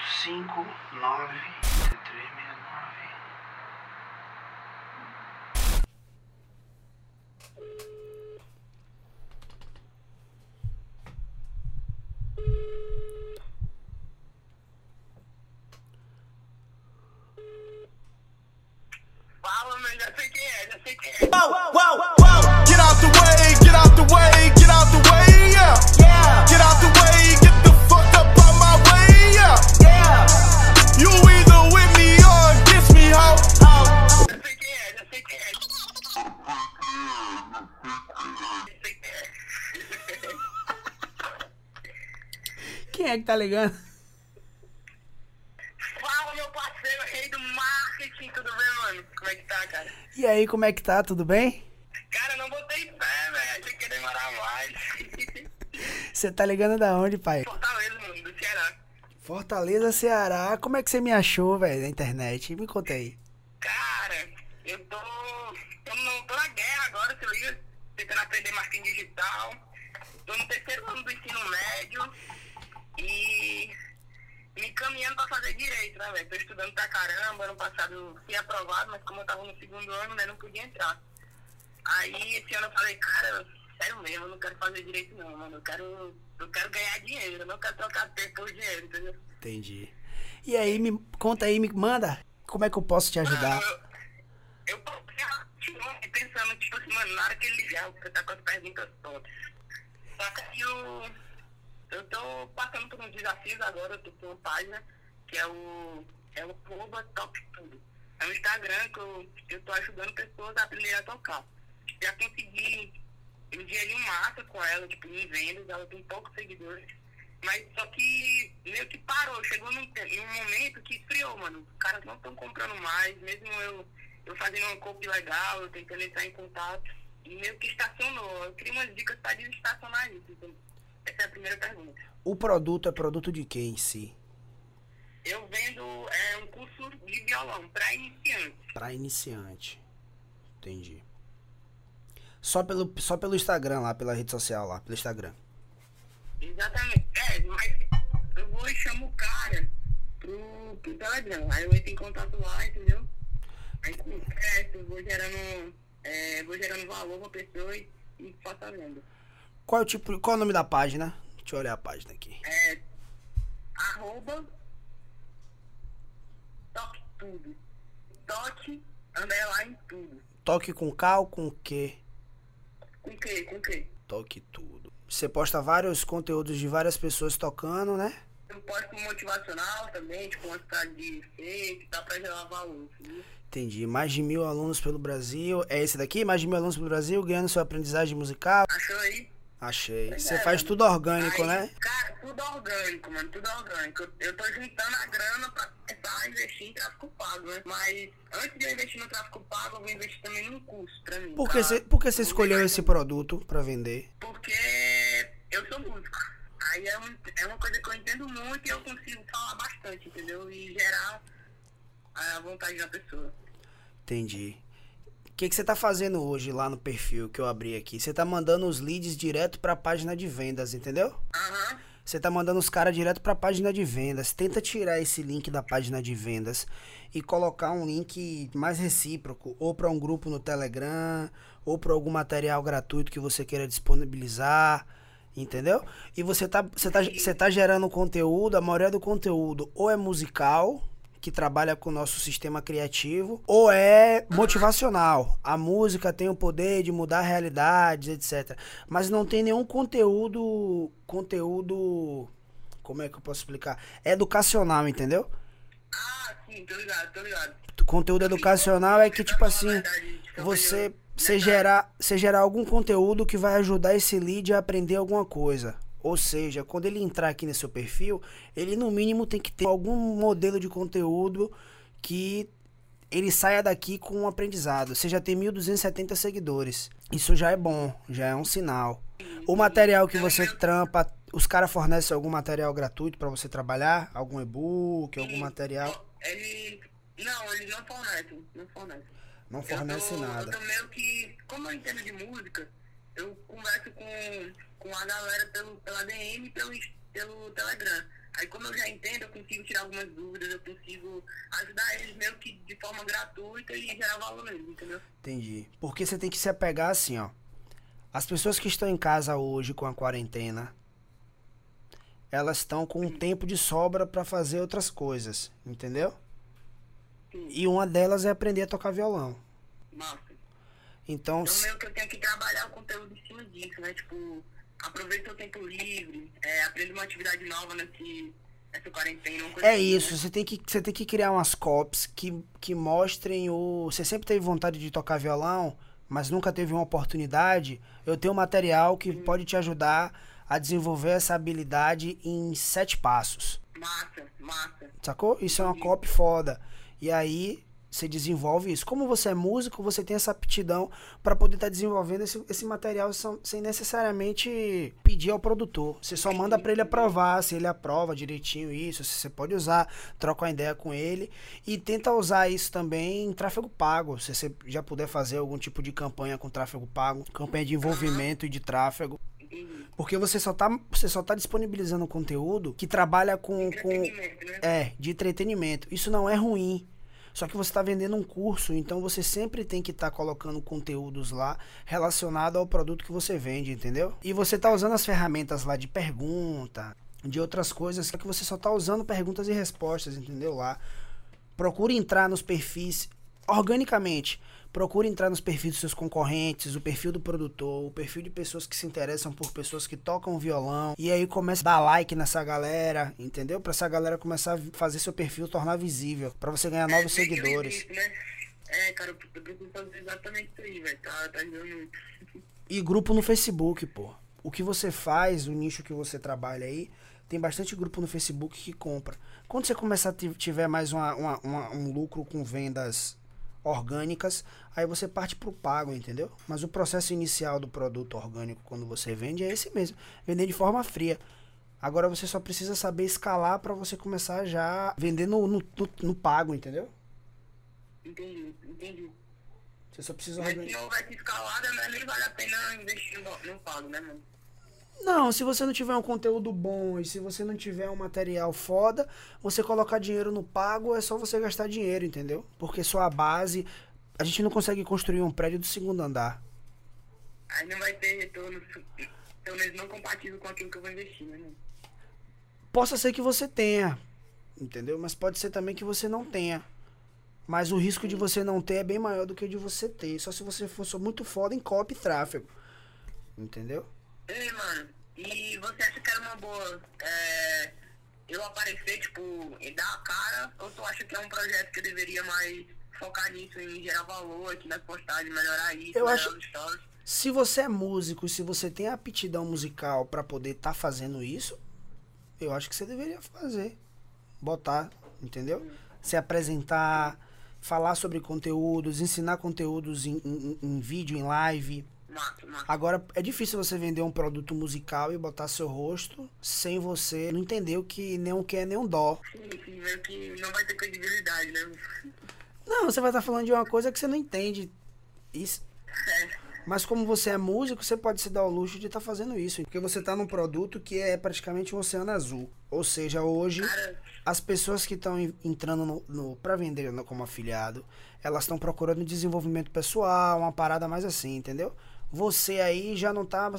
859 369 que tá ligando? Fala, meu parceiro, rei do marketing, tudo bem, mano? Como é que tá, cara? E aí, como é que tá? Tudo bem? Cara, não botei fé, velho. Achei que ia demorar mais. Você tá ligando da onde, pai? Fortaleza, mano, do Ceará. Fortaleza, Ceará. Como é que você me achou, velho, na internet? Me conta aí. Cara, eu tô. Tô, no, tô na guerra agora, se liga. Tentando aprender marketing digital. Tô no terceiro ano do ensino médio. E. Me encaminhando pra fazer direito, né, velho? Tô estudando pra caramba. Ano passado fui aprovado, mas como eu tava no segundo ano, né, não podia entrar. Aí esse ano eu falei, cara, sério mesmo, eu não quero fazer direito não, mano. Eu quero. Eu quero ganhar dinheiro, eu não quero trocar tempo por dinheiro, entendeu? Entendi. E aí, me conta aí, me manda. Como é que eu posso te ajudar? Mano, eu, eu passei a noite pensando, tipo assim, mano, na hora que ele ligar, você tá com as perguntas todas. Só que eu, eu tô passando por uns desafios agora, eu tô com uma página que é o, é o arroba top tudo. É um Instagram que eu, eu tô ajudando pessoas a aprender a tocar. Já consegui um dinheirinho massa com ela, tipo, em vendas, ela tem poucos seguidores. Mas só que meio que parou, chegou num, num momento que esfriou, mano. Os caras não estão comprando mais, mesmo eu, eu fazendo uma copy legal, eu tentando entrar em contato, e meio que estacionou. Eu queria umas dicas pra desestacionar isso. Então, essa é a primeira pergunta. O produto é produto de quem em si? Eu vendo é, um curso de violão pra iniciantes. Pra iniciante. Entendi. Só pelo, só pelo Instagram lá, pela rede social lá, pelo Instagram. Exatamente. É, mas eu vou e chamo o cara pro, pro Telegram. Aí eu entro em contato lá, entendeu? Aí converso, vou gerando, é, vou gerando valor pra pessoa e, e faço a venda. Qual é o tipo, qual é o nome da página? Deixa eu olhar a página aqui. É, arroba toque tudo. Toque, underline tudo. Toque com K ou com Q? Com que? Com que? Toque tudo. Você posta vários conteúdos de várias pessoas tocando, né? Eu posto motivacional também, tipo uma cidade de fake, dá pra gerar valor, entendeu? Entendi. Mais de mil alunos pelo Brasil. É esse daqui? Mais de mil alunos pelo Brasil, ganhando sua aprendizagem musical. Achou aí? Achei. Você é, faz tudo orgânico, Aí, né? Cara, tudo orgânico, mano, tudo orgânico. Eu, eu tô juntando a grana pra começar a investir em tráfico pago, né? Mas antes de eu investir no tráfico pago, eu vou investir também num curso pra mim. Por que você, vou escolheu esse produto pra vender? Porque eu sou músico. Aí é, um, é uma coisa que eu entendo muito e eu consigo falar bastante, entendeu? E gerar a vontade da pessoa. Entendi. O que, que você tá fazendo hoje lá no perfil que eu abri aqui? Você tá mandando os leads direto pra página de vendas, entendeu? Aham. Você tá mandando os caras direto pra página de vendas. Tenta tirar esse link da página de vendas e colocar um link mais recíproco, ou para um grupo no Telegram, ou para algum material gratuito que você queira disponibilizar, entendeu? E você tá, você tá, você tá gerando conteúdo, a maioria do conteúdo ou é musical, que trabalha com o nosso sistema criativo, ou é motivacional. A música tem o poder de mudar realidades, etc. Mas não tem nenhum conteúdo. Conteúdo. Como é que eu posso explicar? Educacional, entendeu? Ah, sim, tô ligado, tô ligado. Conteúdo educacional é que, tipo assim, você, você, gerar, você gerar algum conteúdo que vai ajudar esse lead a aprender alguma coisa. Ou seja, quando ele entrar aqui no seu perfil, ele no mínimo tem que ter algum modelo de conteúdo que ele saia daqui com um aprendizado. Você já tem 1.270 seguidores. Isso já é bom, já é um sinal. O material que você trampa, os caras fornecem algum material gratuito para você trabalhar? Algum e-book, algum material? Ele. Não, eles não fornecem, não fornecem. Não fornece eu tô, nada. Eu tô meio que. Como eu entendo de música, eu converso com, com a galera pelo, pela DM e pelo, pelo Telegram. Aí como eu já entendo, eu consigo tirar algumas dúvidas, eu consigo ajudar eles meio que de forma gratuita e gerar valor neles, entendeu? Entendi. Porque você tem que se apegar assim, ó. As pessoas que estão em casa hoje com a quarentena, elas estão com um tempo de sobra pra fazer outras coisas, entendeu? Sim. E uma delas é aprender a tocar violão. Massa. Então, Então meio que eu tenho que trabalhar o conteúdo em cima disso, né? Tipo, aproveita o tempo livre, é, aprenda uma atividade nova nesse, nessa quarentena. É assim, isso, né? você tem que você tem que criar umas copies que que mostrem o você sempre teve vontade de tocar violão, mas nunca teve uma oportunidade. Eu tenho um material que pode te ajudar a desenvolver essa habilidade em sete passos. Massa, massa. Sacou? Isso é uma copy foda. E aí você desenvolve isso. Como você é músico, você tem essa aptidão para poder estar desenvolvendo esse, esse material sem, sem necessariamente pedir ao produtor. Você só manda para ele aprovar, se ele aprova direitinho isso, se você pode usar, troca uma ideia com ele e tenta usar isso também em tráfego pago. Se você já puder fazer algum tipo de campanha com tráfego pago, campanha de envolvimento e de tráfego. Porque você só tá, você só tá disponibilizando conteúdo que trabalha com, com, né? é, de entretenimento. Isso não é ruim. Só que você está vendendo um curso, então você sempre tem que estar colocando conteúdos lá relacionado ao produto que você vende, entendeu? E você tá usando as ferramentas lá de pergunta, de outras coisas, só que você só tá usando perguntas e respostas, entendeu? Lá. Procure entrar nos perfis organicamente. Procure entrar nos perfis dos seus concorrentes, o perfil do produtor, o perfil de pessoas que se interessam por pessoas que tocam violão. E aí começa a dar like nessa galera, entendeu? Pra essa galera começar a fazer seu perfil tornar visível. Pra você ganhar novos É, seguidores. invisto, né? É, cara, eu preciso fazer exatamente isso aí, velho. Tá, tá ajudando. E grupo no Facebook, pô. O que você faz, o nicho que você trabalha aí, tem bastante grupo no Facebook que compra. Quando você começar a ti- tiver mais uma- uma- uma- um lucro com vendas orgânicas, aí você parte pro pago, entendeu? Mas o processo inicial do produto orgânico quando você vende é esse mesmo, vender de forma fria. Agora você só precisa saber escalar para você começar já vender no, no, no- no pago, entendeu? Entendi, entendi. Você só precisa Mas se organizar. não vai escalada, né, nem vale a pena investir no, no pago, né, mano? Não, se você não tiver um conteúdo bom e se você não tiver um material foda, você colocar dinheiro no pago é só você gastar dinheiro, entendeu? Porque sua base. A gente não consegue construir um prédio do segundo andar. Aí não vai ter retorno, pelo menos não compatível com aquilo que eu vou investir, né? Possa ser que você tenha, entendeu? Mas pode ser também que você não tenha. Mas o risco de você não ter é bem maior do que o de você ter. Só se você for muito foda em copy e tráfego. Entendeu? Ei, mano, e você acha que era uma boa é, eu aparecer, tipo, e dar a cara, ou tu acha que é um projeto que eu deveria mais focar nisso, em gerar valor aqui nas postagens, melhorar isso, Eu melhorar acho- os stories? Se você é músico e se você tem aptidão musical pra poder estar fazendo isso, eu acho que você deveria fazer. Botar, entendeu? Se apresentar, falar sobre conteúdos, ensinar conteúdos em, em- em vídeo, em live. Agora, é difícil você vender um produto musical e botar seu rosto sem você não entender o que nem um que é nem um dó. Sim, sim, meio que não vai ter credibilidade, né? Não, você vai estar falando de uma coisa que você não entende. Isso, É, Mas como você é músico, você pode se dar o luxo de estar fazendo isso. Porque você está num produto que é praticamente um oceano azul. Ou seja, hoje, as pessoas que estão en- entrando no, no, para vender como afiliado, elas estão procurando desenvolvimento pessoal, uma parada mais assim, entendeu? Você aí já não tá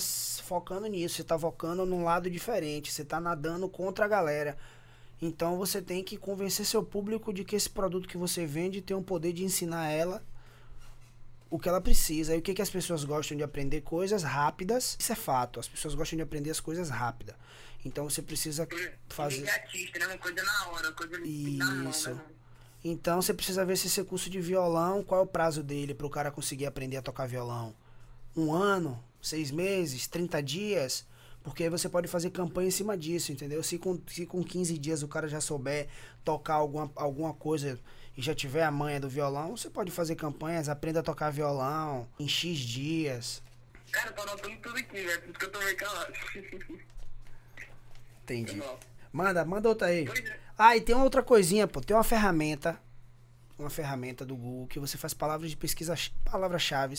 focando nisso, você tá focando num lado diferente, você tá nadando contra a galera. Então você tem que convencer seu público de que esse produto que você vende tem o poder de ensinar ela o que ela precisa. E o que, que as pessoas gostam de aprender? Coisas rápidas. Isso é fato. As pessoas gostam de aprender as coisas rápidas. Então você precisa fazer. imediatista, né? Uma coisa na hora, uma coisa na mão, Isso. né? mano? Então você precisa ver se esse curso de violão, qual é o prazo dele para o cara conseguir aprender a tocar violão? Um ano, seis meses, 30 dias? Porque aí você pode fazer campanha em cima disso, entendeu? Se com, se com 15 dias o cara já souber tocar alguma, alguma coisa e já tiver a manha do violão, você pode fazer campanhas, aprenda a tocar violão em X dias. Cara, tô anotando tudo aqui, velho. Por isso que eu tô meio calado. Entendi. Manda, manda outra aí. É. Ah, e tem uma outra coisinha, pô. Tem uma ferramenta. Uma ferramenta do Google que você faz palavras de pesquisa, palavras-chave.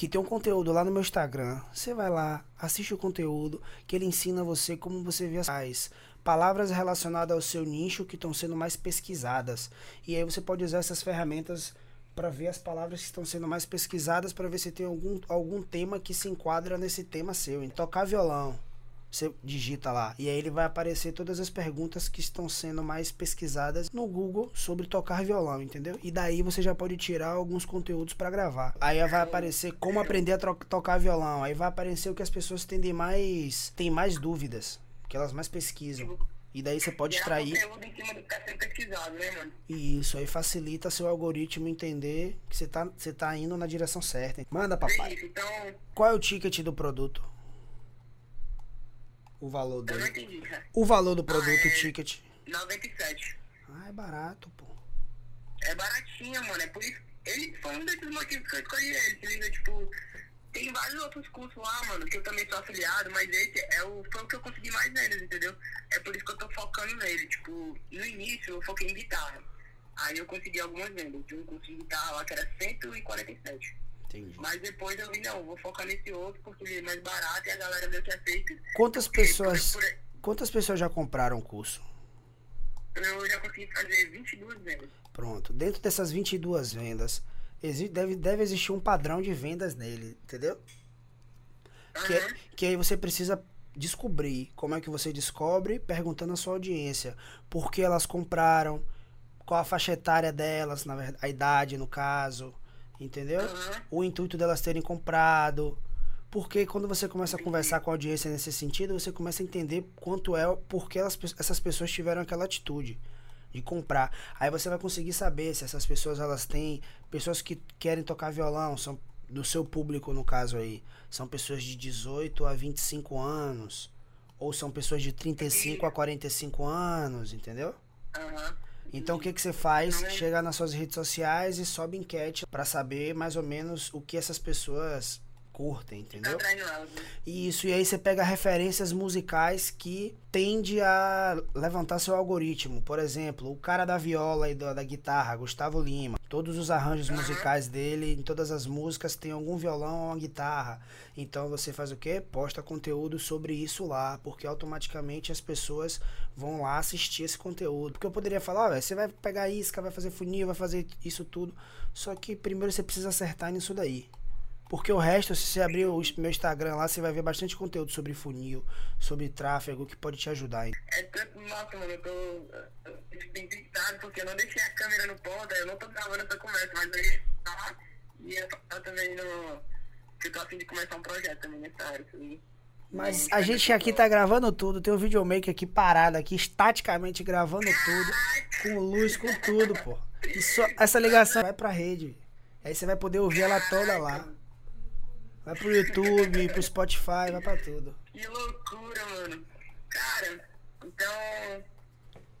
Que tem um conteúdo lá no meu Instagram. Você vai lá, assiste o conteúdo, que ele ensina você como você vê as palavras relacionadas ao seu nicho que estão sendo mais pesquisadas. E aí você pode usar essas ferramentas para ver as palavras que estão sendo mais pesquisadas para ver se tem algum, algum tema que se enquadra nesse tema seu. Em tocar violão, você digita lá e aí ele vai aparecer todas as perguntas que estão sendo mais pesquisadas no Google sobre tocar violão, entendeu? E daí você já pode tirar alguns conteúdos para gravar. Aí vai aparecer como aprender a tocar violão. Aí vai aparecer o que as pessoas têm mais têm mais dúvidas, que elas mais pesquisam. E daí você pode extrair que tá né, isso, aí facilita seu algoritmo entender que você tá, você tá indo na direção certa. Manda, papai. Isso, então, Qual é o ticket do produto? O valor eu não dele. entendi, cara. O valor do produto, Ah, é. ticket. 97. Ah, é barato, pô. É baratinho, mano. É por isso. Ele foi um desses motivos que eu escolhi ele. Se liga, tipo, tem vários outros cursos lá, mano, que eu também sou afiliado, mas esse é o, foi o que eu consegui mais neles, entendeu? É por isso que eu tô focando nele. Tipo, no início eu foquei em guitarra. Aí eu consegui algumas vendas. Tinha um curso de guitarra lá que era 147. Entendi. Mas depois eu vi, não, vou focar nesse outro porque ele é mais barato e a galera meio que aceita. Quantas pessoas, por- quantas pessoas já compraram o curso? eu já consegui fazer 22 vendas. Pronto. Dentro dessas 22 vendas, deve, deve existir um padrão de vendas nele, entendeu? Que, Aham. que aí você precisa descobrir. Como é que você descobre? Perguntando à sua audiência. Por que elas compraram? Qual a faixa etária delas, na verdade, a idade no caso. Entendeu? Aham. O intuito delas terem comprado. Porque quando você começa a conversar com a audiência nesse sentido, você começa a entender quanto é, porque elas, essas pessoas tiveram aquela atitude de comprar. Aí você vai conseguir saber se essas pessoas elas têm pessoas que querem tocar violão, são do seu público no caso aí, são pessoas de 18 a 25 anos, ou são pessoas de 35 a 45 anos, entendeu? Aham. Então o que que você faz? Chega nas suas redes sociais e sobe enquete pra saber mais ou menos o que essas pessoas curtem, Tá entendeu? né? Isso, e aí você pega referências musicais que tende a levantar seu algoritmo. Por exemplo, o cara da viola e da, da guitarra, Gustavo Lima. Todos os arranjos musicais dele, em todas as músicas, tem algum violão ou uma guitarra. Então você faz o quê? Posta conteúdo sobre isso lá, porque automaticamente as pessoas vão lá assistir esse conteúdo. Porque eu poderia falar, velho, você vai pegar isca, vai fazer funil, vai fazer isso tudo. Só que primeiro você precisa acertar nisso daí. Porque o resto, se você abrir o meu Instagram lá, você vai ver bastante conteúdo sobre funil, sobre tráfego, que pode te ajudar. hein? É tanto, nossa, mano, eu tô eu irritado porque eu não deixei a câmera no ponto, eu não tô gravando essa conversa, mas aí tá e eu tô também no. Eu tô a fim de começar um projeto também nessa área, assim. Mas a gente aqui tá gravando tudo, tem um videomaker aqui parado aqui, estaticamente gravando tudo, com luz, com tudo, pô. E só, essa ligação vai pra rede. Aí você vai poder ouvir ela toda lá. Vai pro YouTube, pro Spotify, vai pra tudo. Que loucura, mano. Cara, então.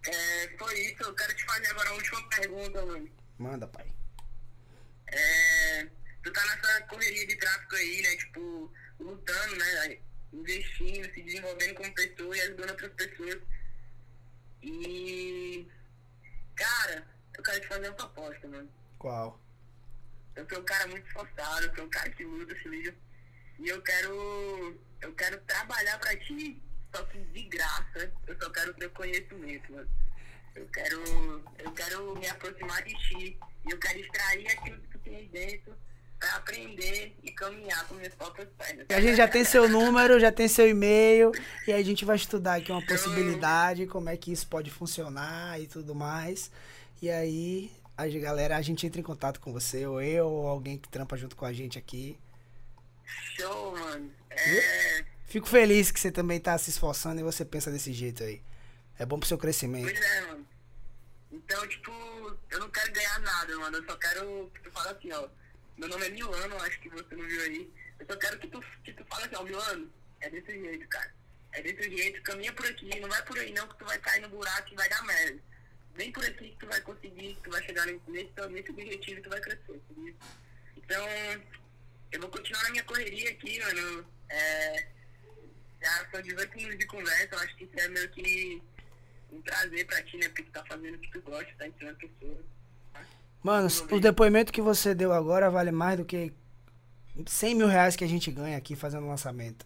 É, foi isso. Eu quero te fazer agora a última pergunta, mano. Manda, pai. É, tu tá nessa correria de tráfico aí, né? Tipo, lutando, né? Investindo, se desenvolvendo como pessoa e ajudando outras pessoas. E. Cara, eu quero te fazer uma proposta, mano. Qual? Eu sou um cara muito esforçado, eu sou um cara que luta, se liga. E eu quero. Eu quero trabalhar pra ti, só que de graça. Eu só quero teu conhecimento, mano. Eu quero. Eu quero me aproximar de ti. E eu quero extrair aquilo que tu tem dentro pra aprender e caminhar com minhas próprias pernas. A gente já tem seu número, já tem seu e-mail, e aí a gente vai estudar aqui uma possibilidade, como é que isso pode funcionar e tudo mais. E aí, a galera, a gente entra em contato com você, ou eu, ou alguém que trampa junto com a gente aqui. Show, mano. É. Fico feliz que você também tá se esforçando e você pensa desse jeito aí. É bom pro seu crescimento. Pois é, mano. Então, tipo, eu não quero ganhar nada, mano. Eu só quero que tu fale assim, ó. Meu nome é Milano, acho que você não viu aí. Eu só quero que tu, que tu fale assim, ó, Milano, é desse jeito, cara. É desse jeito, caminha por aqui, não vai por aí não, que tu vai cair no buraco e vai dar merda. Vem por aqui que tu vai conseguir, que tu vai chegar nesse, nesse objetivo e tu vai crescer, entendeu? Então, eu vou continuar na minha correria aqui, mano. É, já são 18 minutos de conversa, eu acho que isso é meio que um prazer pra ti, né? Porque tu tá fazendo o que tu gosta, tá ensinando pessoas. Mano, o depoimento que você deu agora vale mais do que 100 mil reais que a gente ganha aqui fazendo lançamento.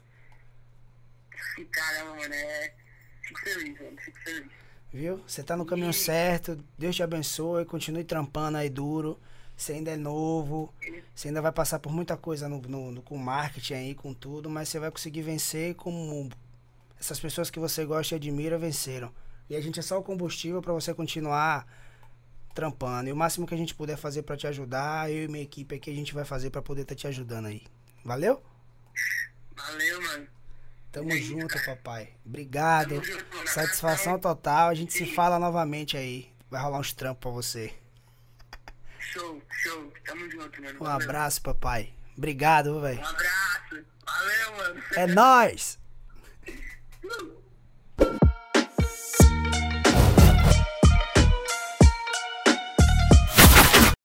Caramba, mano, é. Fico feliz, mano. Fico feliz. Viu? Você tá no caminho certo. Deus te abençoe. Continue trampando aí duro. Você ainda é novo. Você ainda vai passar por muita coisa no, no, no- com marketing aí, com tudo. Mas você vai conseguir vencer como essas pessoas que você gosta e admira venceram. E a gente é só o combustível pra você continuar trampando. E o máximo que a gente puder fazer pra te ajudar, eu e minha equipe aqui, a gente vai fazer pra poder estar te ajudando aí. Valeu? Valeu, mano. Tamo isso, junto, cara. papai. Obrigado. Junto. Satisfação total. A gente se fala novamente aí. Vai rolar uns trampos pra você. Show, show. Tamo junto, mano. Um Valeu. abraço, papai. Obrigado, velho. Um abraço. Valeu, mano. É nóis!